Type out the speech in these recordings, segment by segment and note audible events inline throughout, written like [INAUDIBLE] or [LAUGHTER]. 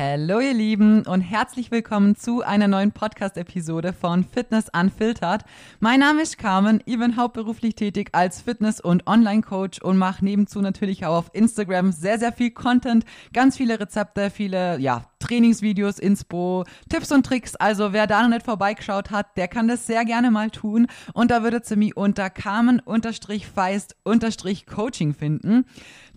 Hallo ihr Lieben und herzlich willkommen zu einer neuen Podcast-Episode von Fitness Unfiltered. Mein Name ist Carmen, ich bin hauptberuflich tätig als Fitness- und Online-Coach und mache nebenzu natürlich auch auf Instagram sehr, sehr viel Content, ganz viele Rezepte, viele, ja, Trainingsvideos, Inspo, Tipps und Tricks. Also wer da noch nicht vorbeigeschaut hat, der kann das sehr gerne mal tun. Und da würdet ihr mich unter Carmen-Feist-Coaching finden.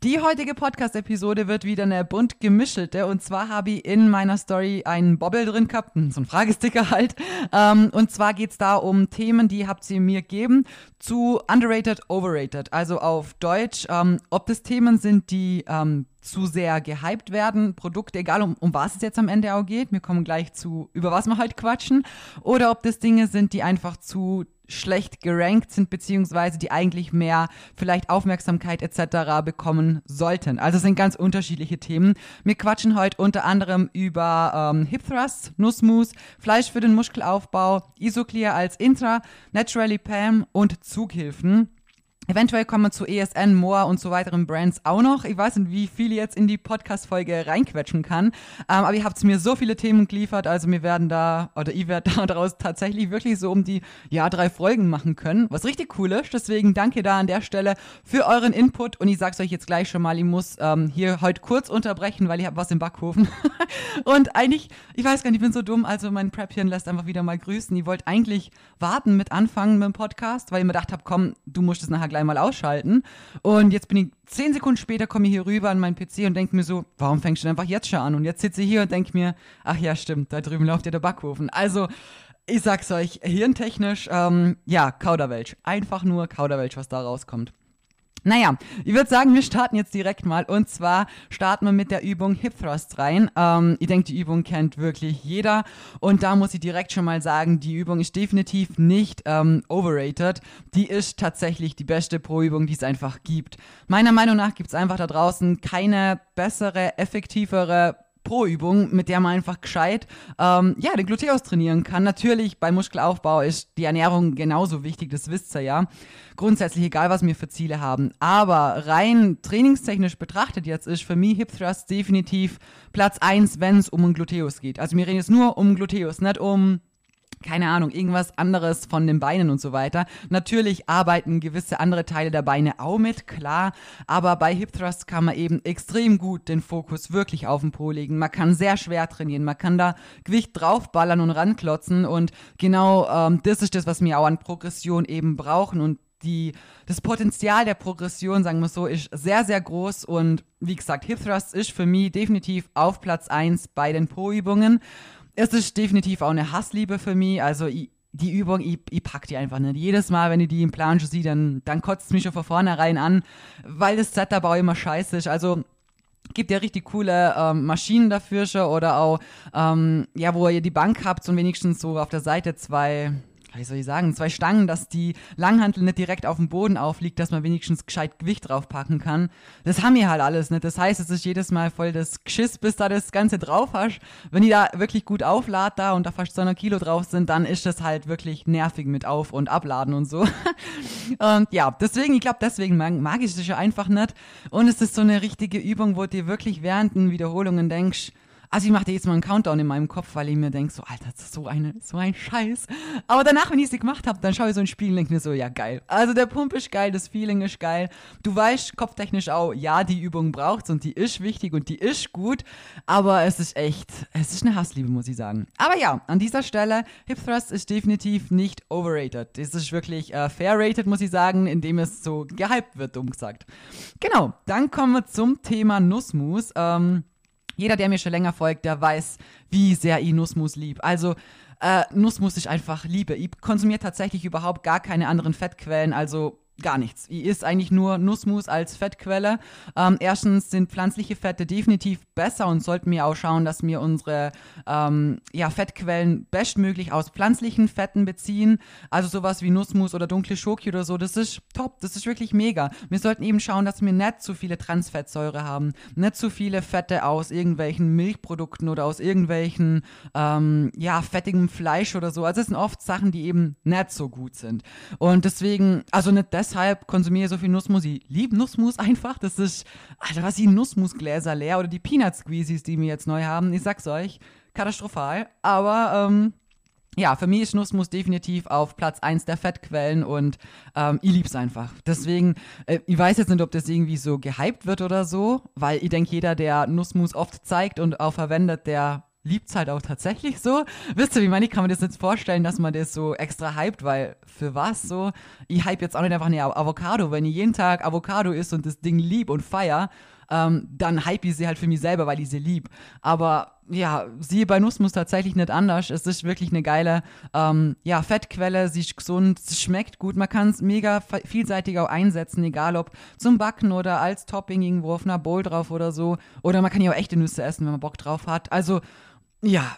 Die heutige Podcast-Episode wird wieder eine bunt gemischelte. Und zwar habe ich in meiner Story einen Bobble drin gehabt, so ein Fragesticker halt. Ähm, und zwar geht es da um Themen, die habt ihr mir gegeben zu underrated, overrated. Also auf Deutsch, ähm, ob das Themen sind, die ähm, zu sehr gehypt werden, Produkte, egal um, um was es jetzt am Ende auch geht, wir kommen gleich zu, über was wir heute quatschen, oder ob das Dinge sind, die einfach zu schlecht gerankt sind, beziehungsweise die eigentlich mehr vielleicht Aufmerksamkeit etc. bekommen sollten. Also es sind ganz unterschiedliche Themen. Wir quatschen heute unter anderem über ähm, Hip Thrust, Nussmus, Fleisch für den Muskelaufbau, Isoclear als Intra, Naturally Pam und Zughilfen. Eventuell kommen wir zu ESN, Moore und so weiteren Brands auch noch. Ich weiß nicht, wie viel jetzt in die Podcast-Folge reinquetschen kann. Ähm, aber ihr habt mir so viele Themen geliefert, also wir werden da, oder ich werde [LAUGHS] daraus tatsächlich wirklich so um die, ja, drei Folgen machen können, was richtig cool ist. Deswegen danke da an der Stelle für euren Input und ich sag's euch jetzt gleich schon mal, ich muss ähm, hier heute kurz unterbrechen, weil ich habe was im Backofen. [LAUGHS] und eigentlich, ich weiß gar nicht, ich bin so dumm, also mein Prepchen lässt einfach wieder mal grüßen. Ich wollte eigentlich warten mit anfangen mit dem Podcast, weil ich mir gedacht habe, komm, du musst es nachher gleich mal ausschalten. Und jetzt bin ich zehn Sekunden später, komme ich hier rüber an meinen PC und denke mir so, warum fängst du einfach jetzt schon an? Und jetzt sitze ich hier und denke mir, ach ja, stimmt, da drüben läuft ja der Backofen. Also, ich sag's euch, hirntechnisch, ähm, ja, Kauderwelsch. Einfach nur Kauderwelsch, was da rauskommt. Naja, ich würde sagen, wir starten jetzt direkt mal. Und zwar starten wir mit der Übung Hip Thrust rein. Ähm, ich denke, die Übung kennt wirklich jeder. Und da muss ich direkt schon mal sagen, die Übung ist definitiv nicht ähm, overrated. Die ist tatsächlich die beste Pro-Übung, die es einfach gibt. Meiner Meinung nach gibt es einfach da draußen keine bessere, effektivere Pro-Übung, mit der man einfach gescheit ähm, ja, den Gluteus trainieren kann. Natürlich bei Muskelaufbau ist die Ernährung genauso wichtig, das wisst ihr ja. Grundsätzlich egal, was wir für Ziele haben. Aber rein trainingstechnisch betrachtet jetzt ist für mich Hip Thrust definitiv Platz 1, wenn es um den Gluteus geht. Also wir reden jetzt nur um Gluteus, nicht um keine Ahnung, irgendwas anderes von den Beinen und so weiter. Natürlich arbeiten gewisse andere Teile der Beine auch mit, klar, aber bei Hip Thrust kann man eben extrem gut den Fokus wirklich auf den Po legen. Man kann sehr schwer trainieren, man kann da Gewicht draufballern und ranklotzen. Und genau ähm, das ist das, was wir auch an Progression eben brauchen. Und die, das Potenzial der Progression, sagen wir so, ist sehr, sehr groß. Und wie gesagt, Hip Thrust ist für mich definitiv auf Platz 1 bei den Po-Übungen es ist definitiv auch eine Hassliebe für mich. Also ich, die Übung, ich, ich pack die einfach nicht. Jedes Mal, wenn ich die im Plan schon sehe, dann, dann kotzt es mich schon von vornherein an, weil das Setup auch immer scheiße ist. Also gibt ja richtig coole ähm, Maschinen dafür schon oder auch, ähm, ja, wo ihr die Bank habt und wenigstens so auf der Seite zwei, wie soll ich sagen, zwei Stangen, dass die Langhantel nicht direkt auf dem Boden aufliegt, dass man wenigstens gescheit Gewicht draufpacken kann. Das haben wir halt alles nicht. Das heißt, es ist jedes Mal voll das Geschiss, bis da das Ganze drauf hast. Wenn die da wirklich gut aufladet da und da fast 200 Kilo drauf sind, dann ist das halt wirklich nervig mit Auf- und Abladen und so. [LAUGHS] und ja, deswegen, ich glaube, deswegen mag, mag ich das ja einfach nicht. Und es ist so eine richtige Übung, wo du dir wirklich während den Wiederholungen denkst, also ich mache dir jetzt mal einen Countdown in meinem Kopf, weil ich mir denke, so, Alter, das ist so, eine, so ein Scheiß. Aber danach, wenn ich sie gemacht habe, dann schaue ich so ein Spiel und denke mir so, ja, geil. Also der Pump ist geil, das Feeling ist geil. Du weißt kopftechnisch auch, ja, die Übung braucht's und die ist wichtig und die ist gut. Aber es ist echt, es ist eine Hassliebe, muss ich sagen. Aber ja, an dieser Stelle, Hip Thrust ist definitiv nicht overrated. Es ist wirklich äh, fair rated, muss ich sagen, indem es so gehypt wird, dumm gesagt. Genau, dann kommen wir zum Thema Nussmus. Ähm, jeder, der mir schon länger folgt, der weiß, wie sehr ich Nussmus lieb. Also äh, Nussmus ich einfach liebe. Ich konsumiere tatsächlich überhaupt gar keine anderen Fettquellen. Also gar nichts. Ich isst eigentlich nur Nussmus als Fettquelle. Ähm, erstens sind pflanzliche Fette definitiv besser und sollten wir auch schauen, dass wir unsere ähm, ja, Fettquellen bestmöglich aus pflanzlichen Fetten beziehen. Also sowas wie Nussmus oder dunkle Schoki oder so. Das ist top. Das ist wirklich mega. Wir sollten eben schauen, dass wir nicht zu viele Transfettsäure haben. Nicht zu viele Fette aus irgendwelchen Milchprodukten oder aus irgendwelchen ähm, ja, fettigem Fleisch oder so. Also es sind oft Sachen, die eben nicht so gut sind. Und deswegen, also nicht das weshalb konsumiere ich so viel Nussmus? Ich liebe Nussmus einfach. Das ist, Alter, was die Nussmusgläser leer oder die Peanut Squeezies, die wir jetzt neu haben. Ich sag's euch, katastrophal. Aber ähm, ja, für mich ist Nussmus definitiv auf Platz 1 der Fettquellen und ähm, ich lieb's einfach. Deswegen, äh, ich weiß jetzt nicht, ob das irgendwie so gehypt wird oder so, weil ich denke, jeder, der Nussmus oft zeigt und auch verwendet, der liebt's halt auch tatsächlich so. Wisst ihr, wie meine ich kann mir das jetzt vorstellen, dass man das so extra hypt, weil für was so? Ich hype jetzt auch nicht einfach eine Avocado, wenn ich jeden Tag Avocado isst und das Ding lieb und feier, ähm, dann hype ich sie halt für mich selber, weil ich sie lieb. Aber ja, sie bei Nussmus tatsächlich nicht anders. Es ist wirklich eine geile ähm, ja, Fettquelle, sie ist gesund, sie schmeckt gut. Man kann es mega vielseitig auch einsetzen, egal ob zum Backen oder als Topping irgendwo auf einer Bowl drauf oder so. Oder man kann ja auch echte Nüsse essen, wenn man Bock drauf hat. Also, ja,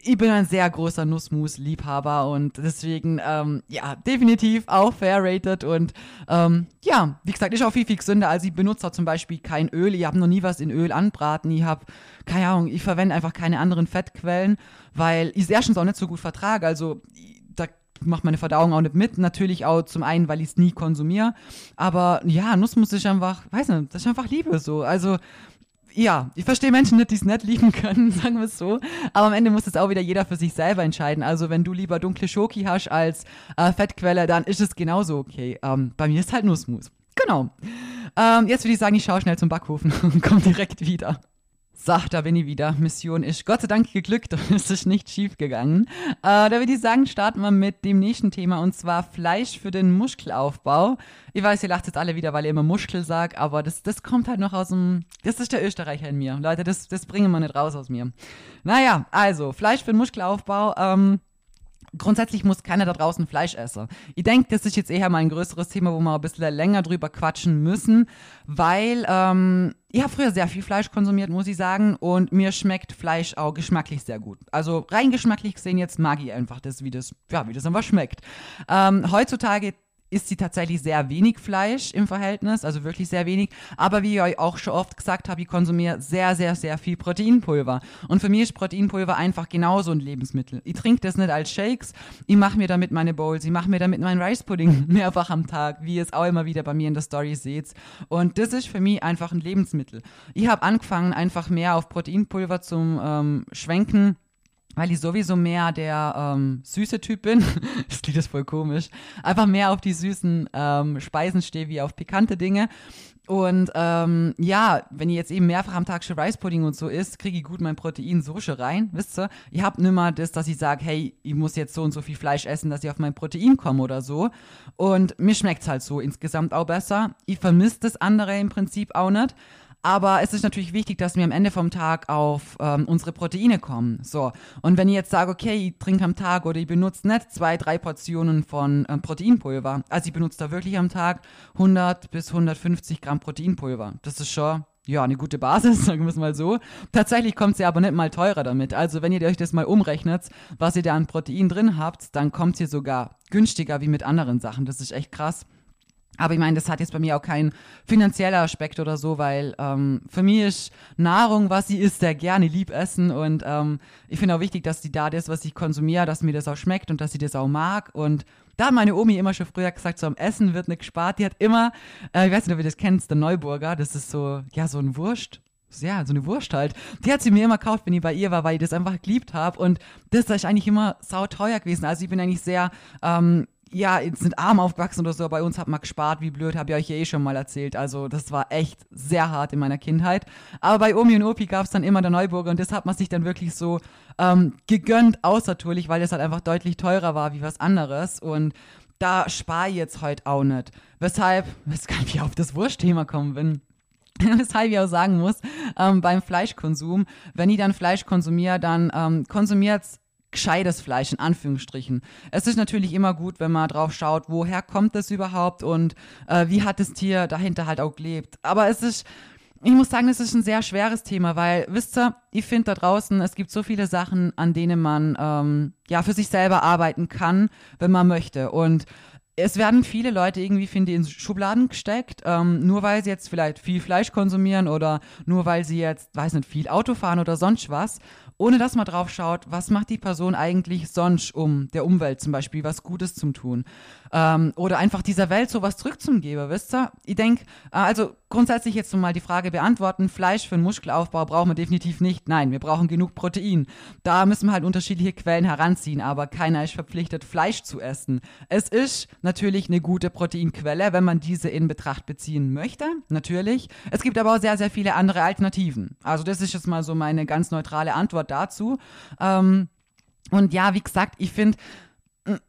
ich bin ein sehr großer Nussmus-Liebhaber und deswegen, ähm, ja, definitiv auch fair rated und ähm, ja, wie gesagt, ist auch viel, viel gesünder. Also ich benutze zum Beispiel kein Öl, ich habe noch nie was in Öl anbraten, ich habe, keine Ahnung, ich verwende einfach keine anderen Fettquellen, weil ich es erstens auch nicht so gut vertrage, also da macht meine Verdauung auch nicht mit. Natürlich auch zum einen, weil ich es nie konsumiere. Aber ja, Nussmus ist einfach, weiß nicht, das ist einfach Liebe so. Also ja, ich verstehe Menschen nicht, die es nicht lieben können, [LAUGHS] sagen wir es so. Aber am Ende muss es auch wieder jeder für sich selber entscheiden. Also wenn du lieber dunkle Schoki hast als äh, Fettquelle, dann ist es genauso okay. Ähm, bei mir ist halt nur Smooth. Genau. Ähm, jetzt würde ich sagen, ich schaue schnell zum Backofen [LAUGHS] und komme direkt wieder. So, da bin ich wieder. Mission ist Gott sei Dank geglückt und [LAUGHS] es ist nicht schief gegangen. Äh, da würde ich sagen, starten wir mit dem nächsten Thema und zwar Fleisch für den Muskelaufbau. Ich weiß, ihr lacht jetzt alle wieder, weil ihr immer Muskel sagt, aber das, das kommt halt noch aus dem. Das ist der Österreicher in mir. Leute, das, das bringen wir nicht raus aus mir. Naja, also, Fleisch für den Muskelaufbau. Ähm, grundsätzlich muss keiner da draußen Fleisch essen. Ich denke, das ist jetzt eher mal ein größeres Thema, wo wir ein bisschen länger drüber quatschen müssen, weil ähm, ich habe früher sehr viel Fleisch konsumiert, muss ich sagen, und mir schmeckt Fleisch auch geschmacklich sehr gut. Also rein geschmacklich gesehen jetzt mag ich einfach das, wie das, ja, wie das einfach schmeckt. Ähm, heutzutage isst sie tatsächlich sehr wenig Fleisch im Verhältnis, also wirklich sehr wenig. Aber wie ich euch auch schon oft gesagt habe, ich konsumiere sehr, sehr, sehr viel Proteinpulver. Und für mich ist Proteinpulver einfach genauso ein Lebensmittel. Ich trinke das nicht als Shakes, ich mache mir damit meine Bowls, ich mache mir damit meinen Rice Pudding [LAUGHS] mehrfach am Tag, wie ihr es auch immer wieder bei mir in der Story seht. Und das ist für mich einfach ein Lebensmittel. Ich habe angefangen, einfach mehr auf Proteinpulver zum ähm, Schwenken weil ich sowieso mehr der ähm, süße Typ bin. [LAUGHS] das klingt das voll komisch. Einfach mehr auf die süßen ähm, Speisen stehe wie auf pikante Dinge. Und ähm, ja, wenn ihr jetzt eben mehrfach am Tag schon Rice Pudding und so isst, kriege ich gut mein Protein so schon rein, wisst ihr? Ich habe nimmer das, dass ich sage, hey, ich muss jetzt so und so viel Fleisch essen, dass ich auf mein Protein komme oder so. Und mir schmeckt's halt so insgesamt auch besser. Ich vermisse das andere im Prinzip auch nicht. Aber es ist natürlich wichtig, dass wir am Ende vom Tag auf ähm, unsere Proteine kommen. So. Und wenn ich jetzt sage, okay, ich trinke am Tag oder ich benutze nicht zwei, drei Portionen von ähm, Proteinpulver. Also ich benutze da wirklich am Tag 100 bis 150 Gramm Proteinpulver. Das ist schon ja, eine gute Basis, [LAUGHS] sagen wir es mal so. Tatsächlich kommt sie aber nicht mal teurer damit. Also, wenn ihr euch das mal umrechnet, was ihr da an Protein drin habt, dann kommt ihr sogar günstiger wie mit anderen Sachen. Das ist echt krass. Aber ich meine, das hat jetzt bei mir auch keinen finanzieller Aspekt oder so, weil ähm, für mich ist Nahrung, was sie isst, sehr gerne lieb essen. Und ähm, ich finde auch wichtig, dass sie da das, was ich konsumiere, dass mir das auch schmeckt und dass sie das auch mag. Und da hat meine Omi immer schon früher gesagt, so am Essen wird nicht gespart. Die hat immer, äh, ich weiß nicht, ob ihr das kennt, der Neuburger, das ist so, ja, so ein Wurst ja, so eine Wurst halt. Die hat sie mir immer gekauft, wenn ich bei ihr war, weil ich das einfach geliebt habe. Und das ist eigentlich immer sauteuer gewesen. Also ich bin eigentlich sehr ähm, ja, jetzt sind arm aufgewachsen oder so, bei uns hat man gespart, wie blöd, habe ich euch ja eh schon mal erzählt. Also das war echt sehr hart in meiner Kindheit. Aber bei Omi und Opi gab es dann immer der Neuburger und das hat man sich dann wirklich so ähm, gegönnt, außertourlich, weil das halt einfach deutlich teurer war wie was anderes. Und da spare ich jetzt heute auch nicht. Weshalb, weshalb ich auf das Wurstthema kommen bin. [LAUGHS] Weshalb ich auch sagen muss, ähm, beim Fleischkonsum, wenn ich dann Fleisch konsumiere, dann ähm, konsumiert gescheites Fleisch in Anführungsstrichen. Es ist natürlich immer gut, wenn man drauf schaut, woher kommt das überhaupt und äh, wie hat das Tier dahinter halt auch gelebt. Aber es ist ich muss sagen, es ist ein sehr schweres Thema, weil, wisst ihr, ich finde da draußen, es gibt so viele Sachen, an denen man ähm, ja für sich selber arbeiten kann, wenn man möchte. Und es werden viele Leute irgendwie, finde ich, in Schubladen gesteckt, ähm, nur weil sie jetzt vielleicht viel Fleisch konsumieren oder nur weil sie jetzt, weiß nicht, viel Auto fahren oder sonst was, ohne dass man drauf schaut, was macht die Person eigentlich sonst, um der Umwelt zum Beispiel was Gutes zu tun. Ähm, oder einfach dieser Welt sowas zurückzugeben, wisst ihr? Ich denke, äh, also grundsätzlich jetzt mal die Frage beantworten, Fleisch für den Muskelaufbau brauchen wir definitiv nicht. Nein, wir brauchen genug Protein. Da müssen wir halt unterschiedliche Quellen heranziehen, aber keiner ist verpflichtet, Fleisch zu essen. Es ist natürlich eine gute Proteinquelle, wenn man diese in Betracht beziehen möchte, natürlich. Es gibt aber auch sehr, sehr viele andere Alternativen. Also das ist jetzt mal so meine ganz neutrale Antwort dazu. Ähm, und ja, wie gesagt, ich finde,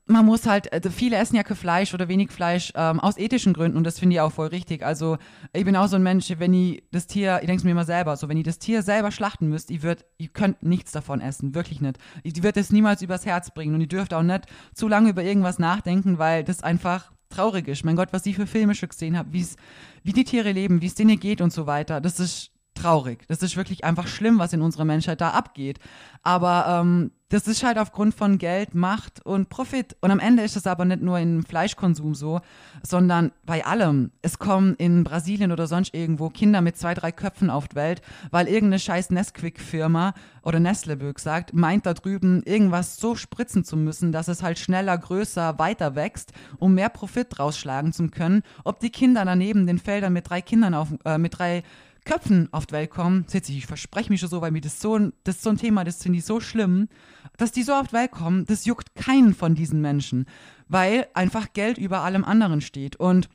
man muss halt, also viele essen ja kein Fleisch oder wenig Fleisch ähm, aus ethischen Gründen und das finde ich auch voll richtig. Also ich bin auch so ein Mensch, wenn ich das Tier, ich denke es mir immer selber, so wenn ich das Tier selber schlachten müsst, ich würd, ihr könnt nichts davon essen, wirklich nicht. Ich würde es niemals übers Herz bringen und ihr dürft auch nicht zu lange über irgendwas nachdenken, weil das einfach traurig ist. Mein Gott, was ich für Filme schon gesehen habe, wie die Tiere leben, wie es denen geht und so weiter, das ist traurig. Das ist wirklich einfach schlimm, was in unserer Menschheit da abgeht. Aber ähm, das ist halt aufgrund von Geld, Macht und Profit. Und am Ende ist es aber nicht nur im Fleischkonsum so, sondern bei allem. Es kommen in Brasilien oder sonst irgendwo Kinder mit zwei, drei Köpfen auf die Welt, weil irgendeine scheiß Nesquik-Firma oder Nestle sagt, meint da drüben irgendwas so spritzen zu müssen, dass es halt schneller, größer, weiter wächst, um mehr Profit rausschlagen zu können. Ob die Kinder daneben den Feldern mit drei Kindern auf, äh, mit drei Köpfen auf die Welt kommen, ich verspreche mich schon so, weil mir das so, das ist so ein Thema, das finde ich so schlimm, dass die so auf die Welt kommen, das juckt keinen von diesen Menschen, weil einfach Geld über allem anderen steht. Und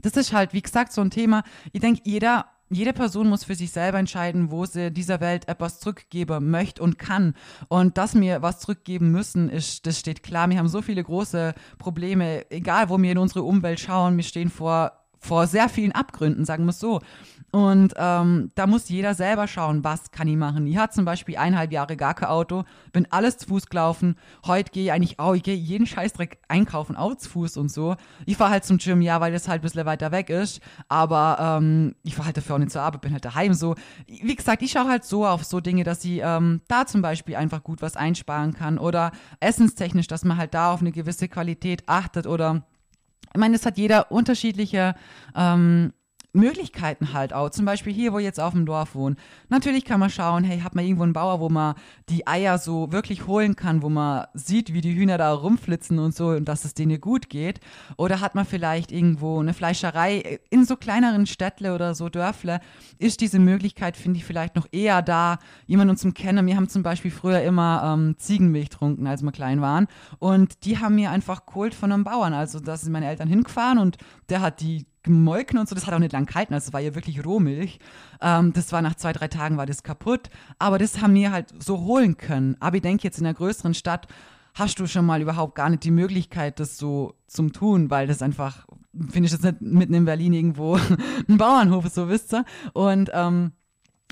das ist halt, wie gesagt, so ein Thema. Ich denke, jeder jede Person muss für sich selber entscheiden, wo sie dieser Welt etwas zurückgeben möchte und kann. Und dass wir was zurückgeben müssen, ist, das steht klar. Wir haben so viele große Probleme, egal wo wir in unsere Umwelt schauen, wir stehen vor, vor sehr vielen Abgründen, sagen wir es so. Und ähm, da muss jeder selber schauen, was kann ich machen. Ich hatte zum Beispiel eineinhalb Jahre gar kein Auto, bin alles zu Fuß gelaufen. Heute gehe ich eigentlich auch, ich gehe jeden Scheißdreck einkaufen, auch zu Fuß und so. Ich fahre halt zum Gym, ja, weil das halt ein bisschen weiter weg ist. Aber ähm, ich fahre halt dafür auch nicht zur Arbeit, bin halt daheim so. Wie gesagt, ich schaue halt so auf so Dinge, dass ich ähm, da zum Beispiel einfach gut was einsparen kann. Oder essenstechnisch, dass man halt da auf eine gewisse Qualität achtet oder ich meine, es hat jeder unterschiedliche ähm, Möglichkeiten halt auch. Zum Beispiel hier, wo ich jetzt auf dem Dorf wohne. Natürlich kann man schauen, hey, hat man irgendwo einen Bauer, wo man die Eier so wirklich holen kann, wo man sieht, wie die Hühner da rumflitzen und so und dass es denen gut geht. Oder hat man vielleicht irgendwo eine Fleischerei in so kleineren Städtle oder so Dörfle, ist diese Möglichkeit, finde ich, vielleicht noch eher da, jemanden zum Kennen. Wir haben zum Beispiel früher immer ähm, Ziegenmilch getrunken, als wir klein waren. Und die haben mir einfach geholt von einem Bauern. Also da sind meine Eltern hingefahren und der hat die gemolken und so. Das hat auch nicht lang gehalten. Also es war ja wirklich Rohmilch. Ähm, das war nach zwei, drei Tagen war das kaputt. Aber das haben wir halt so holen können. Aber ich denke jetzt in einer größeren Stadt hast du schon mal überhaupt gar nicht die Möglichkeit, das so zum tun, weil das einfach, finde ich das nicht mitten in Berlin irgendwo [LAUGHS] ein Bauernhof ist, so wisst ihr. Und ähm,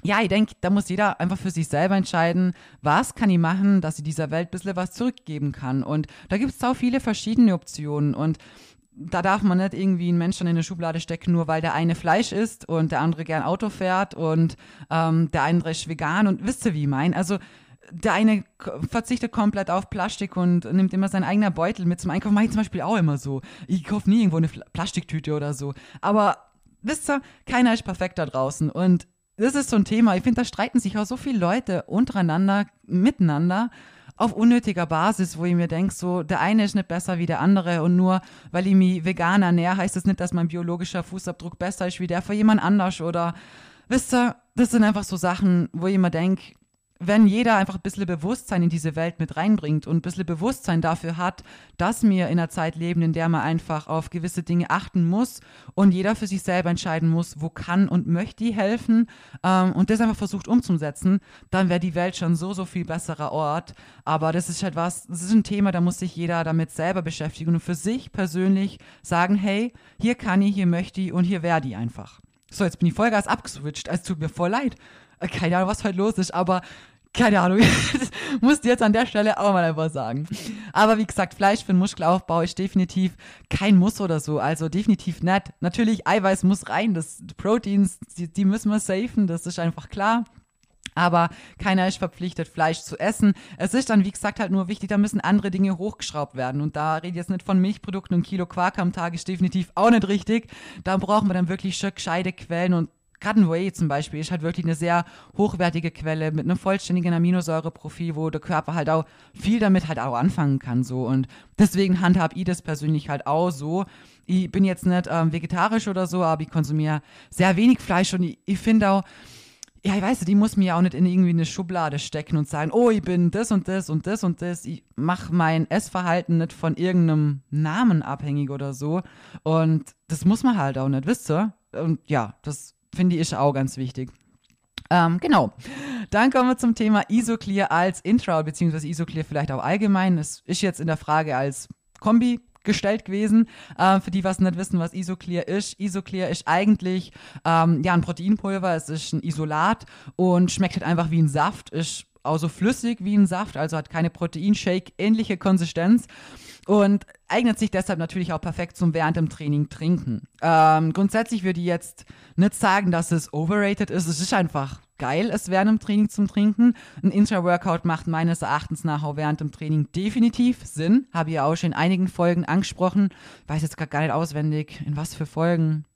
ja, ich denke, da muss jeder einfach für sich selber entscheiden, was kann ich machen, dass ich dieser Welt ein bisschen was zurückgeben kann. Und da gibt es auch viele verschiedene Optionen. Und da darf man nicht irgendwie einen Menschen in eine Schublade stecken, nur weil der eine Fleisch isst und der andere gern Auto fährt und ähm, der andere ist vegan und wisst ihr, wie ich meine? Also der eine verzichtet komplett auf Plastik und nimmt immer sein eigener Beutel mit zum Einkaufen. Mache ich zum Beispiel auch immer so. Ich kaufe nie irgendwo eine Plastiktüte oder so. Aber wisst ihr, keiner ist perfekt da draußen. Und das ist so ein Thema. Ich finde, da streiten sich auch so viele Leute untereinander, miteinander auf unnötiger Basis, wo ich mir denke, so, der eine ist nicht besser wie der andere und nur weil ich mich vegan ernähre, heißt das nicht, dass mein biologischer Fußabdruck besser ist wie der von jemand anders oder, wisst ihr, das sind einfach so Sachen, wo ich mir denke, wenn jeder einfach ein bisschen Bewusstsein in diese Welt mit reinbringt und ein bisschen Bewusstsein dafür hat, dass wir in einer Zeit leben, in der man einfach auf gewisse Dinge achten muss und jeder für sich selber entscheiden muss, wo kann und möchte die helfen ähm, und das einfach versucht umzusetzen, dann wäre die Welt schon so, so viel besserer Ort. Aber das ist halt was, das ist ein Thema, da muss sich jeder damit selber beschäftigen und für sich persönlich sagen, hey, hier kann ich, hier möchte ich und hier werde ich einfach. So, jetzt bin ich Vollgas abgeswitcht, es tut mir voll leid keine Ahnung, was heute los ist, aber keine Ahnung, [LAUGHS] das musst du jetzt an der Stelle auch mal einfach sagen. Aber wie gesagt, Fleisch für den Muskelaufbau ist definitiv kein Muss oder so, also definitiv nicht. Natürlich, Eiweiß muss rein, das Proteins, die, die müssen wir safen, das ist einfach klar. Aber keiner ist verpflichtet, Fleisch zu essen. Es ist dann, wie gesagt, halt nur wichtig, da müssen andere Dinge hochgeschraubt werden. Und da rede ich jetzt nicht von Milchprodukten und Kilo Quark am Tag, ist definitiv auch nicht richtig. Da brauchen wir dann wirklich schon gescheite Quellen und gerade ein Whey zum Beispiel ist halt wirklich eine sehr hochwertige Quelle mit einem vollständigen Aminosäureprofil, wo der Körper halt auch viel damit halt auch anfangen kann so und deswegen handhab ich das persönlich halt auch so. Ich bin jetzt nicht ähm, vegetarisch oder so, aber ich konsumiere sehr wenig Fleisch und ich, ich finde auch, ja, ich weiß, die muss mir auch nicht in irgendwie eine Schublade stecken und sagen, oh, ich bin das und das und das und das. Ich mache mein Essverhalten nicht von irgendeinem Namen abhängig oder so. Und das muss man halt auch nicht, wisst ihr? Und ja, das finde ich auch ganz wichtig. Ähm, genau. Dann kommen wir zum Thema Isoclear als Intro, beziehungsweise Isoclear vielleicht auch allgemein. Es ist jetzt in der Frage als Kombi gestellt gewesen. Äh, für die, was nicht wissen, was Isoclear ist. Isoclear ist eigentlich ähm, ja ein Proteinpulver, es ist ein Isolat und schmeckt halt einfach wie ein Saft, ist auch so flüssig wie ein Saft, also hat keine Proteinshake-ähnliche Konsistenz und eignet sich deshalb natürlich auch perfekt zum während dem Training trinken. Ähm, grundsätzlich würde ich jetzt nicht sagen, dass es overrated ist, es ist einfach geil, es während dem Training zum Trinken. Ein Intra-Workout macht meines Erachtens nach auch während dem Training definitiv Sinn. Habe ich ja auch schon in einigen Folgen angesprochen. Weiß jetzt gar nicht auswendig, in was für Folgen.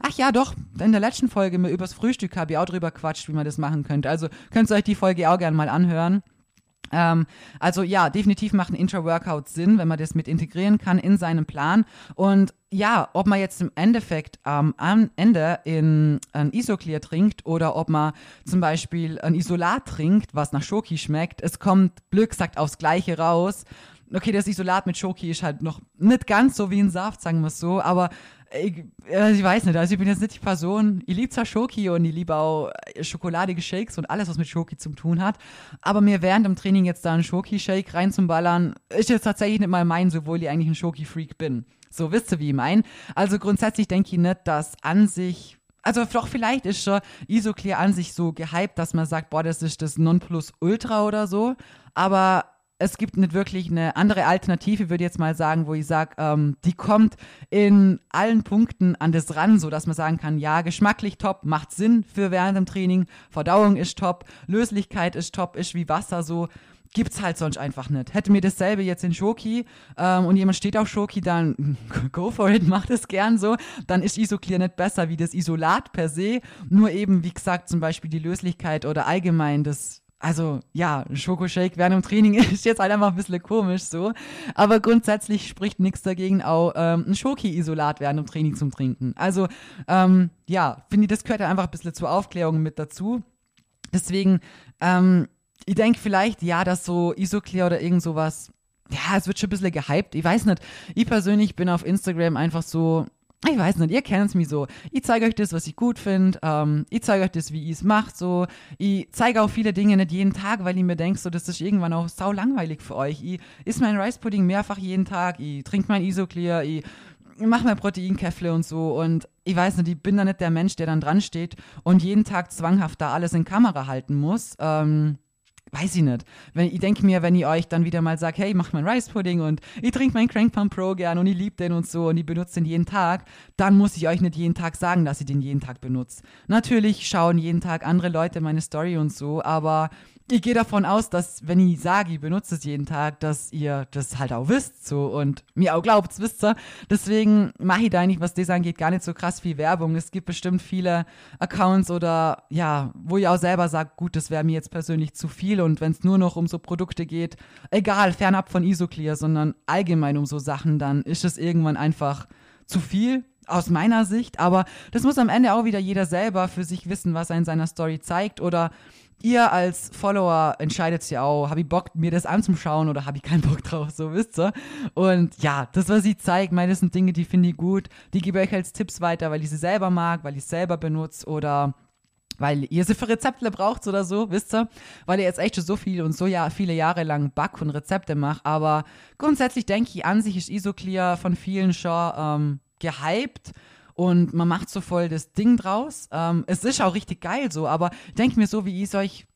Ach ja, doch, in der letzten Folge übers Frühstück habe ich auch drüber quatscht, wie man das machen könnte. Also könnt ihr euch die Folge auch gerne mal anhören. Ähm, also ja, definitiv macht ein Intra-Workout Sinn, wenn man das mit integrieren kann in seinen Plan. Und ja, ob man jetzt im Endeffekt ähm, am Ende in ein Isoclear trinkt oder ob man zum Beispiel ein Isolat trinkt, was nach Schoki schmeckt, es kommt blöd gesagt aufs Gleiche raus. Okay, das Isolat mit Schoki ist halt noch nicht ganz so wie ein Saft, sagen wir es so, aber ich, ich, weiß nicht, also ich bin jetzt nicht die Person, ich liebe zwar Schoki und ich liebe auch schokoladige Shakes und alles, was mit Schoki zu tun hat, aber mir während dem Training jetzt da einen Schoki-Shake reinzuballern, ist jetzt tatsächlich nicht mal mein, sowohl ich eigentlich ein Schoki-Freak bin. So, wisst ihr, wie ich mein? Also grundsätzlich denke ich nicht, dass an sich also doch vielleicht ist schon Isoclear an sich so gehypt, dass man sagt, boah, das ist das Nonplusultra oder so. Aber es gibt nicht wirklich eine andere Alternative, würde ich jetzt mal sagen, wo ich sage, ähm, die kommt in allen Punkten an das ran, so dass man sagen kann, ja, geschmacklich top, macht Sinn für während dem Training, Verdauung ist top, Löslichkeit ist top, ist wie Wasser so. Gibt's halt sonst einfach nicht. Hätte mir dasselbe jetzt in Schoki ähm, und jemand steht auf Schoki, dann [LAUGHS] go for it, macht es gern so. Dann ist Isoclear nicht besser wie das Isolat per se. Nur eben, wie gesagt, zum Beispiel die Löslichkeit oder allgemein das also ja, ein Schokoshake während dem Training [LAUGHS] ist jetzt halt einfach ein bisschen komisch so. Aber grundsätzlich spricht nichts dagegen, auch ähm, ein Schoki-Isolat während dem Training zum Trinken. Also ähm, ja, finde ich, das gehört ja einfach ein bisschen zur Aufklärung mit dazu. Deswegen, ähm, ich denke vielleicht, ja, dass so Isoclear oder irgend sowas, ja, es wird schon ein bisschen gehypt. Ich weiß nicht. Ich persönlich bin auf Instagram einfach so, ich weiß nicht, ihr kennt es mich so. Ich zeige euch das, was ich gut finde. Ähm, ich zeige euch das, wie ihr es macht. So. Ich zeige auch viele Dinge nicht jeden Tag, weil ich mir denke, so, das ist irgendwann auch sau langweilig für euch. Ich isst mein Rice Pudding mehrfach jeden Tag. Ich trinke mein Isoclear. Ich mache mein Proteinkäffle und so. Und ich weiß nicht, ich bin da nicht der Mensch, der dann dran steht und jeden Tag zwanghaft da alles in Kamera halten muss. Ähm, weiß ich nicht. Wenn, ich denke mir, wenn ich euch dann wieder mal sagt, hey, ich mache meinen Rice Pudding und ich trinke meinen Crank Pump Pro gern und ich liebe den und so und ich benutze den jeden Tag, dann muss ich euch nicht jeden Tag sagen, dass ich den jeden Tag benutze. Natürlich schauen jeden Tag andere Leute meine Story und so, aber ich gehe davon aus, dass, wenn ich sage, ich benutze es jeden Tag, dass ihr das halt auch wisst so und mir auch glaubt, wisst ihr. Deswegen mache ich da eigentlich, was das angeht, gar nicht so krass viel Werbung. Es gibt bestimmt viele Accounts oder ja, wo ich auch selber sage, gut, das wäre mir jetzt persönlich zu viel und wenn es nur noch um so Produkte geht, egal, fernab von Isoclear, sondern allgemein um so Sachen, dann ist es irgendwann einfach zu viel aus meiner Sicht, aber das muss am Ende auch wieder jeder selber für sich wissen, was er in seiner Story zeigt oder ihr als Follower entscheidet ja auch, habe ich Bock, mir das anzuschauen oder habe ich keinen Bock drauf, so wisst ihr. Und ja, das, was sie zeigt, meine, das sind Dinge, die finde ich gut. Die gebe ich euch als Tipps weiter, weil ich sie selber mag, weil ich es selber benutze oder weil ihr sie für Rezepte braucht oder so, wisst ihr? Weil ihr jetzt echt schon so viel und so ja, viele Jahre lang Back- und Rezepte macht. Aber grundsätzlich denke ich, an sich ist Isoclear von vielen schon ähm, gehypt und man macht so voll das Ding draus. Ähm, es ist auch richtig geil so, aber ich denke mir so, wie ich es euch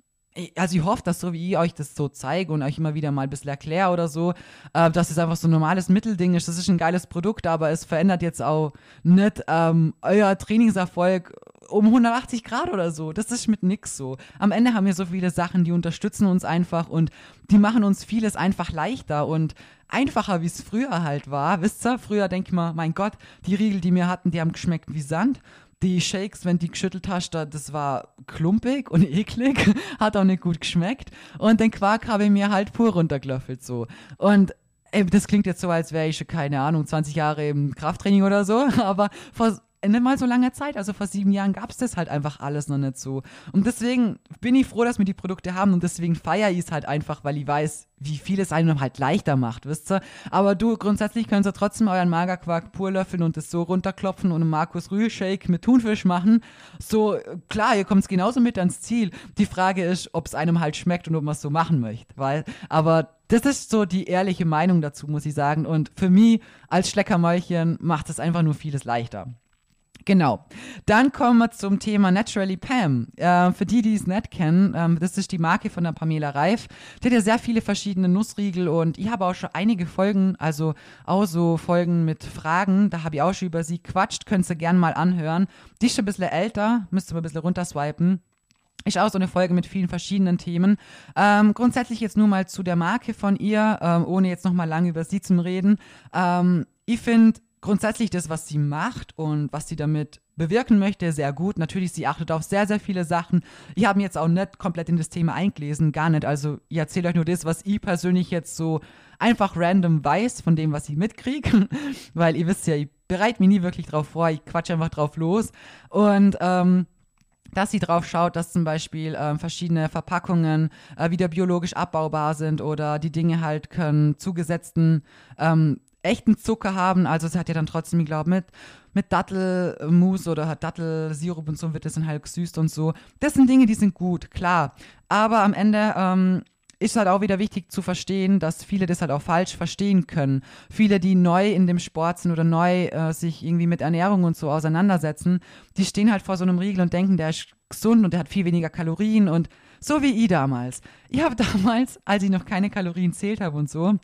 also ich hoffe, dass so wie ich euch das so zeige und euch immer wieder mal ein bisschen erkläre oder so, äh, dass es einfach so ein normales Mittelding ist. Das ist ein geiles Produkt, aber es verändert jetzt auch nicht ähm, euer Trainingserfolg um 180 Grad oder so. Das ist mit nix so. Am Ende haben wir so viele Sachen, die unterstützen uns einfach und die machen uns vieles einfach leichter und einfacher, wie es früher halt war. Wisst ihr, früher denke ich mal, mein Gott, die Riegel, die wir hatten, die haben geschmeckt wie Sand. Die Shakes, wenn die geschüttelt hast, das war klumpig und [LAUGHS] eklig, hat auch nicht gut geschmeckt. Und den Quark habe ich mir halt pur runtergelöffelt so. Und ey, das klingt jetzt so, als wäre ich schon, keine Ahnung, 20 Jahre im Krafttraining oder so, [LAUGHS] aber vor nicht mal so langer Zeit, also vor sieben Jahren gab es das halt einfach alles noch nicht so. Und deswegen bin ich froh, dass wir die Produkte haben und deswegen feiere ich es halt einfach, weil ich weiß, wie viel es einem halt leichter macht, wisst ihr? Aber du, grundsätzlich könnt ihr trotzdem euren Magerquark pur löffeln und es so runterklopfen und einen Markus Rühl Shake mit Thunfisch machen. So, klar, ihr kommt genauso mit ans Ziel. Die Frage ist, ob es einem halt schmeckt und ob man es so machen möchte, weil, aber das ist so die ehrliche Meinung dazu, muss ich sagen. Und für mich als Schleckermäulchen macht es einfach nur vieles leichter. Genau. Dann kommen wir zum Thema Naturally Pam. Äh, für die, die es nicht kennen, ähm, das ist die Marke von der Pamela Reif. Die hat ja sehr viele verschiedene Nussriegel und ich habe auch schon einige Folgen, also auch so Folgen mit Fragen, da habe ich auch schon über sie quatscht, könnt ihr gerne mal anhören. Die ist schon ein bisschen älter, müsst ihr mal ein bisschen runterswipen. Ist auch so eine Folge mit vielen verschiedenen Themen. Ähm, grundsätzlich jetzt nur mal zu der Marke von ihr, ähm, ohne jetzt nochmal lange über sie zu reden. Ähm, ich finde grundsätzlich das, was sie macht und was sie damit bewirken möchte, sehr gut. Natürlich, sie achtet auf sehr, sehr viele Sachen. Ich habe mich jetzt auch nicht komplett in das Thema eingelesen, gar nicht. Also ich erzähle euch nur das, was ich persönlich jetzt so einfach random weiß von dem, was ich mitkriege. [LAUGHS] Weil ihr wisst ja, ich bereite mich nie wirklich drauf vor, ich quatsche einfach drauf los. Und ähm, dass sie drauf schaut, dass zum Beispiel äh, verschiedene Verpackungen äh, wieder biologisch abbaubar sind oder die Dinge halt können zugesetzten ähm, echten Zucker haben. Also es hat ja dann trotzdem, ich glaube, mit, mit Dattelmus oder Dattelsirup und so wird das dann halt gesüßt und so. Das sind Dinge, die sind gut, klar. Aber am Ende ähm, ist halt auch wieder wichtig zu verstehen, dass viele das halt auch falsch verstehen können. Viele, die neu in dem Sport sind oder neu äh, sich irgendwie mit Ernährung und so auseinandersetzen, die stehen halt vor so einem Riegel und denken, der ist gesund und der hat viel weniger Kalorien und so wie ich damals. Ich habe [LAUGHS] damals, als ich noch keine Kalorien zählt habe und so,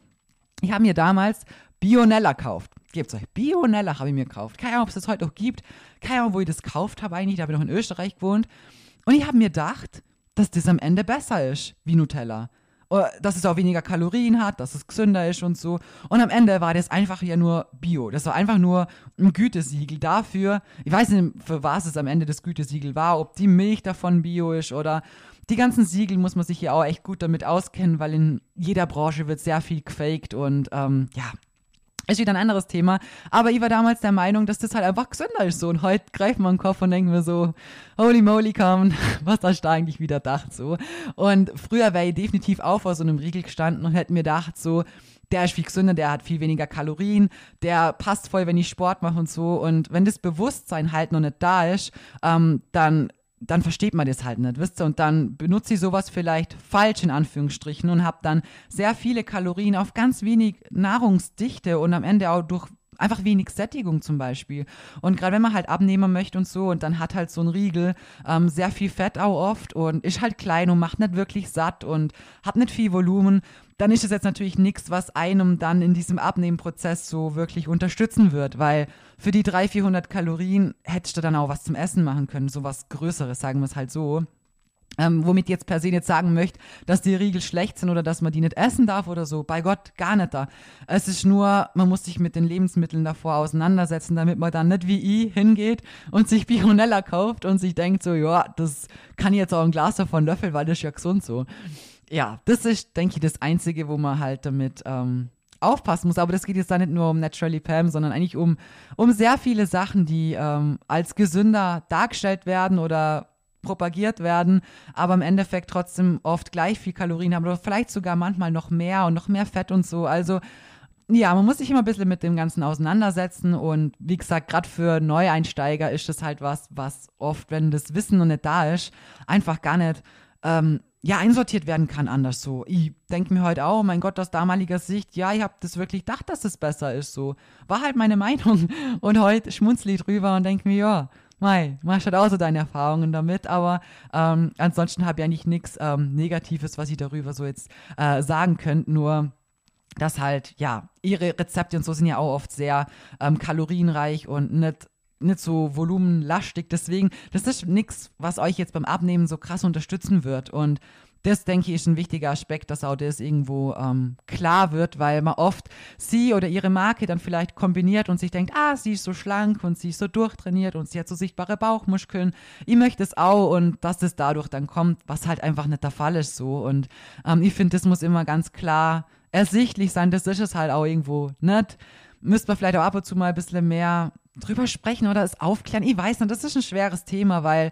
ich habe mir damals Bionella kauft. Gebt's euch. Bionella habe ich mir gekauft. Keine Ahnung, ob es das heute noch gibt. Keine Ahnung, wo ich das gekauft habe eigentlich. Da habe ich noch in Österreich gewohnt. Und ich habe mir gedacht, dass das am Ende besser ist wie Nutella. Oder dass es auch weniger Kalorien hat, dass es gesünder ist und so. Und am Ende war das einfach ja nur Bio. Das war einfach nur ein Gütesiegel dafür. Ich weiß nicht, für was es am Ende das Gütesiegel war, ob die Milch davon Bio ist oder die ganzen Siegel muss man sich ja auch echt gut damit auskennen, weil in jeder Branche wird sehr viel gefaked und ähm, ja, ist wieder ein anderes Thema. Aber ich war damals der Meinung, dass das halt einfach gesünder ist so. Und heute greifen wir den Kopf und denken wir so, holy moly, komm, [LAUGHS] was hast du da eigentlich wieder gedacht so. Und früher wäre ich definitiv auch vor so einem Riegel gestanden und hätte mir gedacht so, der ist viel gesünder, der hat viel weniger Kalorien, der passt voll, wenn ich Sport mache und so. Und wenn das Bewusstsein halt noch nicht da ist, ähm, dann dann versteht man das halt nicht, wisst ihr? Und dann benutze ich sowas vielleicht falsch in Anführungsstrichen und habe dann sehr viele Kalorien auf ganz wenig Nahrungsdichte und am Ende auch durch einfach wenig Sättigung zum Beispiel. Und gerade wenn man halt abnehmen möchte und so, und dann hat halt so ein Riegel ähm, sehr viel Fett auch oft und ist halt klein und macht nicht wirklich satt und hat nicht viel Volumen, dann ist es jetzt natürlich nichts, was einem dann in diesem Abnehmenprozess so wirklich unterstützen wird, weil für die 300, 400 Kalorien hättest du dann auch was zum Essen machen können, so was Größeres, sagen wir es halt so. Ähm, womit jetzt per se nicht sagen möchte, dass die Riegel schlecht sind oder dass man die nicht essen darf oder so. Bei Gott, gar nicht da. Es ist nur, man muss sich mit den Lebensmitteln davor auseinandersetzen, damit man dann nicht wie ich hingeht und sich Bionella kauft und sich denkt so, ja, das kann ich jetzt auch ein Glas davon löffeln, weil das ist ja gesund so. Ja, das ist, denke ich, das Einzige, wo man halt damit ähm, aufpassen muss. Aber das geht jetzt da nicht nur um Naturally Pam, sondern eigentlich um, um sehr viele Sachen, die ähm, als gesünder dargestellt werden oder propagiert werden, aber im Endeffekt trotzdem oft gleich viel Kalorien haben oder vielleicht sogar manchmal noch mehr und noch mehr Fett und so. Also ja, man muss sich immer ein bisschen mit dem Ganzen auseinandersetzen und wie gesagt, gerade für Neueinsteiger ist das halt was, was oft, wenn das Wissen noch nicht da ist, einfach gar nicht ähm, ja, einsortiert werden kann anders so. Ich denke mir heute auch, mein Gott, aus damaliger Sicht, ja, ich habe das wirklich gedacht, dass es besser ist so. War halt meine [LAUGHS] Meinung. Und heute schmunzle ich drüber und denke mir, ja, Mei, machst halt auch so deine Erfahrungen damit, aber ähm, ansonsten habe ich eigentlich nichts ähm, Negatives, was ich darüber so jetzt äh, sagen könnte, nur dass halt, ja, ihre Rezepte und so sind ja auch oft sehr ähm, kalorienreich und nicht nicht so volumenlastig. Deswegen, das ist nichts, was euch jetzt beim Abnehmen so krass unterstützen wird. Und das, denke ich, ist ein wichtiger Aspekt, dass auch das irgendwo ähm, klar wird, weil man oft sie oder ihre Marke dann vielleicht kombiniert und sich denkt, ah, sie ist so schlank und sie ist so durchtrainiert und sie hat so sichtbare Bauchmuskeln. Ich möchte es auch und dass das dadurch dann kommt, was halt einfach nicht der Fall ist so. Und ähm, ich finde, das muss immer ganz klar ersichtlich sein. Das ist es halt auch irgendwo nicht. Müsste man vielleicht auch ab und zu mal ein bisschen mehr drüber sprechen oder es aufklären. Ich weiß nicht, das ist ein schweres Thema, weil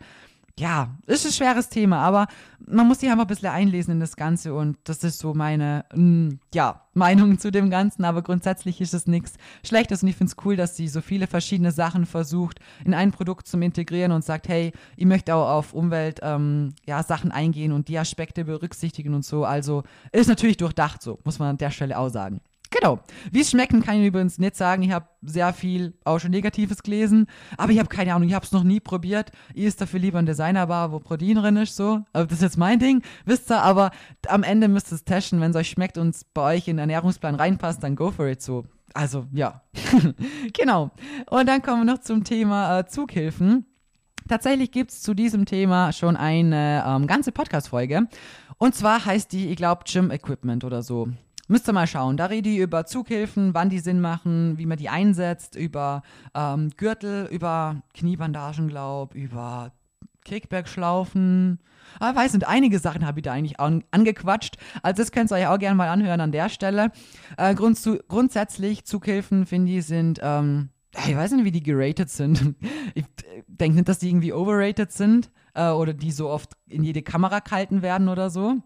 ja, ist ein schweres Thema, aber man muss sich einfach ein bisschen einlesen in das Ganze und das ist so meine, mh, mm, ja, Meinung zu dem Ganzen, aber grundsätzlich ist es nichts Schlechtes und ich finde es cool, dass sie so viele verschiedene Sachen versucht, in ein Produkt zu integrieren und sagt, hey, ich möchte auch auf Umwelt, ähm, ja, Sachen eingehen und die Aspekte berücksichtigen und so, also ist natürlich durchdacht so, muss man an der Stelle auch sagen. Genau. Wie es schmecken, kann ich übrigens nicht sagen. Ich habe sehr viel auch schon Negatives gelesen, aber ich habe keine Ahnung, ich habe es noch nie probiert. Ich ist dafür lieber ein Designerbar, wo Protein drin ist, so. Aber das ist jetzt mein Ding, wisst ihr, aber am Ende müsst ihr es testen. Wenn es euch schmeckt und es bei euch in den Ernährungsplan reinpasst, dann go for it, so. Also, ja. [LAUGHS] genau. Und dann kommen wir noch zum Thema äh, Zughilfen. Tatsächlich gibt es zu diesem Thema schon eine ähm, ganze Podcast-Folge. Und zwar heißt die, ich glaube, Gym Equipment oder so. Müsst ihr mal schauen. Da rede ich über Zughilfen, wann die Sinn machen, wie man die einsetzt, über ähm, Gürtel, über Kniebandagen, glaub, über Kickback-Schlaufen. Ah, weiß nicht, einige Sachen habe ich da eigentlich an, angequatscht. Also das könnt ihr euch auch gerne mal anhören an der Stelle. Äh, grund, zu, grundsätzlich Zughilfen, finde ich, sind, ähm, ich weiß nicht, wie die geratet sind. [LAUGHS] Ich denke nicht, dass die irgendwie overrated sind äh, oder die so oft in jede Kamera gehalten werden oder so.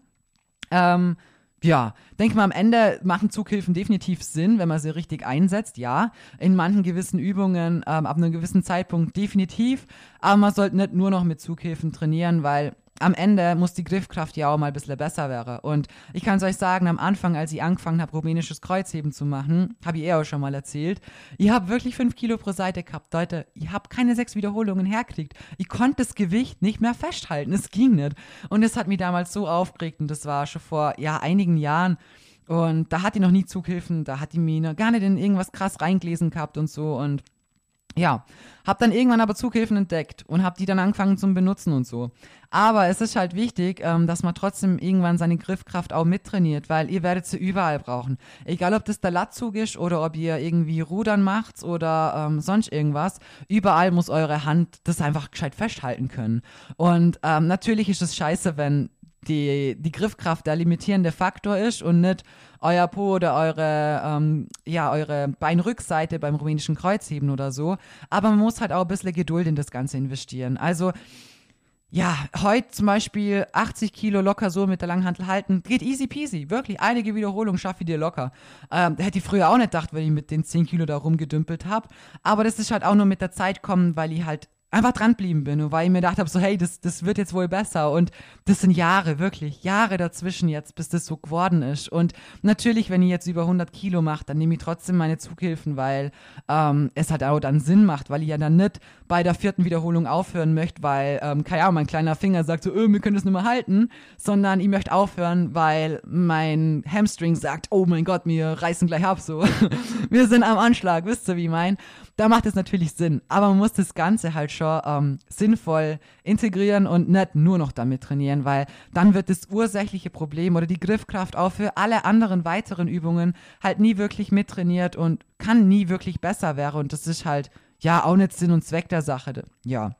Ähm, ja, denke mal, am Ende machen Zughilfen definitiv Sinn, wenn man sie richtig einsetzt, ja. In manchen gewissen Übungen, ähm, ab einem gewissen Zeitpunkt definitiv. Aber man sollte nicht nur noch mit Zughilfen trainieren, weil am Ende muss die Griffkraft ja auch mal ein bisschen besser werden. Und ich kann es euch sagen, am Anfang, als ich angefangen habe, rumänisches Kreuzheben zu machen, habe ich eh auch schon mal erzählt, ich habe wirklich fünf Kilo pro Seite gehabt. Leute, ich habe keine sechs Wiederholungen herkriegt. Ich konnte das Gewicht nicht mehr festhalten. Es ging nicht. Und es hat mich damals so aufgeregt und das war schon vor, ja, einigen Jahren. Und da hat die noch nie Zughilfen, da hat die mir noch gar nicht in irgendwas krass reingelesen gehabt und so. Und ja, hab dann irgendwann aber Zughilfen entdeckt und hab die dann angefangen zum Benutzen und so. Aber es ist halt wichtig, ähm, dass man trotzdem irgendwann seine Griffkraft auch mittrainiert, weil ihr werdet sie überall brauchen. Egal, ob das der Latzug ist oder ob ihr irgendwie Rudern macht oder ähm, sonst irgendwas. Überall muss eure Hand das einfach gescheit festhalten können. Und ähm, natürlich ist es scheiße, wenn die, die Griffkraft der limitierende Faktor ist und nicht euer Po oder eure, ähm, ja, eure Beinrückseite beim rumänischen Kreuzheben oder so. Aber man muss halt auch ein bisschen Geduld in das Ganze investieren. Also, ja, heute zum Beispiel 80 Kilo locker so mit der Langhantel halten, geht easy peasy. Wirklich, einige Wiederholungen schaffe ich dir locker. Ähm, hätte ich früher auch nicht gedacht, wenn ich mit den 10 Kilo da rumgedümpelt habe. Aber das ist halt auch nur mit der Zeit kommen, weil ich halt einfach dranblieben bin weil ich mir gedacht habe, so hey, das, das wird jetzt wohl besser. Und das sind Jahre, wirklich, Jahre dazwischen jetzt, bis das so geworden ist. Und natürlich, wenn ich jetzt über 100 Kilo mache, dann nehme ich trotzdem meine Zughilfen, weil ähm, es halt auch dann Sinn macht, weil ich ja dann nicht bei der vierten Wiederholung aufhören möchte, weil, ähm, keine Ahnung, mein kleiner Finger sagt so, öh, wir können das nicht mehr halten, sondern ich möchte aufhören, weil mein Hamstring sagt, oh mein Gott, wir reißen gleich ab, so, [LAUGHS] wir sind am Anschlag, wisst ihr, wie ich mein? Da macht es natürlich Sinn, aber man muss das Ganze halt schon ähm, sinnvoll integrieren und nicht nur noch damit trainieren, weil dann wird das ursächliche Problem oder die Griffkraft auch für alle anderen weiteren Übungen halt nie wirklich mittrainiert und kann nie wirklich besser werden und das ist halt ja auch nicht Sinn und Zweck der Sache. Ja.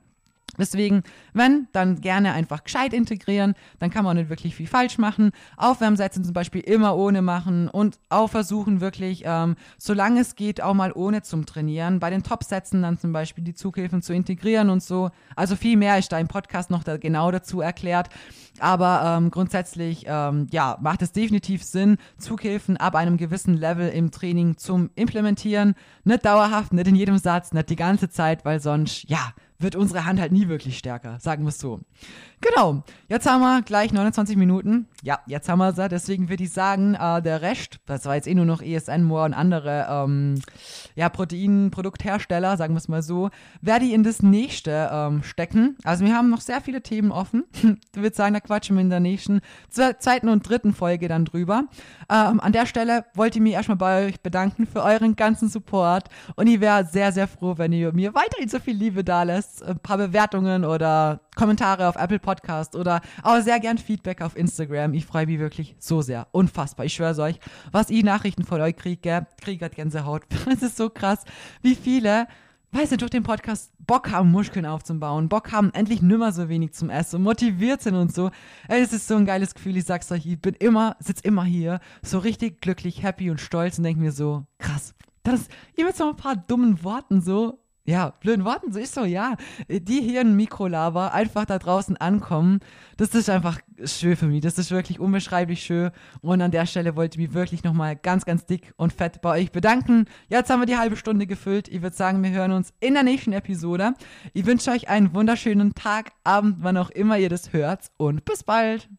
Deswegen, wenn, dann gerne einfach gescheit integrieren, dann kann man nicht wirklich viel falsch machen. Aufwärmsätze zum Beispiel immer ohne machen und auch versuchen wirklich, ähm, solange es geht, auch mal ohne zum Trainieren. Bei den Top-Sätzen dann zum Beispiel die Zughilfen zu integrieren und so. Also viel mehr ist da im Podcast noch da genau dazu erklärt. Aber ähm, grundsätzlich, ähm, ja, macht es definitiv Sinn, Zughilfen ab einem gewissen Level im Training zum Implementieren. Nicht dauerhaft, nicht in jedem Satz, nicht die ganze Zeit, weil sonst, ja, wird unsere Hand halt nie wirklich stärker, sagen wir es so. Genau, jetzt haben wir gleich 29 Minuten. Ja, jetzt haben wir sie. Deswegen würde ich sagen, äh, der Rest, das war jetzt eh nur noch ESN, Moore und andere ähm, ja, Proteinprodukthersteller, sagen wir es mal so, werde ich in das nächste ähm, stecken. Also wir haben noch sehr viele Themen offen. [LAUGHS] ich würde sagen, da quatschen wir in der nächsten, zweiten und dritten Folge dann drüber. Ähm, an der Stelle wollte ich mich erstmal bei euch bedanken für euren ganzen Support und ich wäre sehr, sehr froh, wenn ihr mir weiterhin so viel Liebe da lässt ein paar Bewertungen oder Kommentare auf Apple Podcast oder auch sehr gern Feedback auf Instagram. Ich freue mich wirklich so sehr. Unfassbar. Ich schwöre euch, was ich Nachrichten von euch kriege, kriege gerade Gänsehaut. [LAUGHS] Es ist so krass, wie viele weißt du, durch den Podcast Bock haben, Muscheln aufzubauen, Bock haben, endlich nimmer so wenig zum Essen, motiviert sind und so. Es ist so ein geiles Gefühl, ich sag's euch, ich bin immer, sitz immer hier, so richtig glücklich, happy und stolz und denk mir so, krass, das ist, ihr mit so ein paar dummen Worten so, ja, blöden Worten, so ist so, ja, die hier in Mikrolava einfach da draußen ankommen, das ist einfach schön für mich, das ist wirklich unbeschreiblich schön und an der Stelle wollte ich mich wirklich nochmal ganz, ganz dick und fett bei euch bedanken. Jetzt haben wir die halbe Stunde gefüllt, ich würde sagen, wir hören uns in der nächsten Episode. Ich wünsche euch einen wunderschönen Tag, Abend, wann auch immer ihr das hört und bis bald.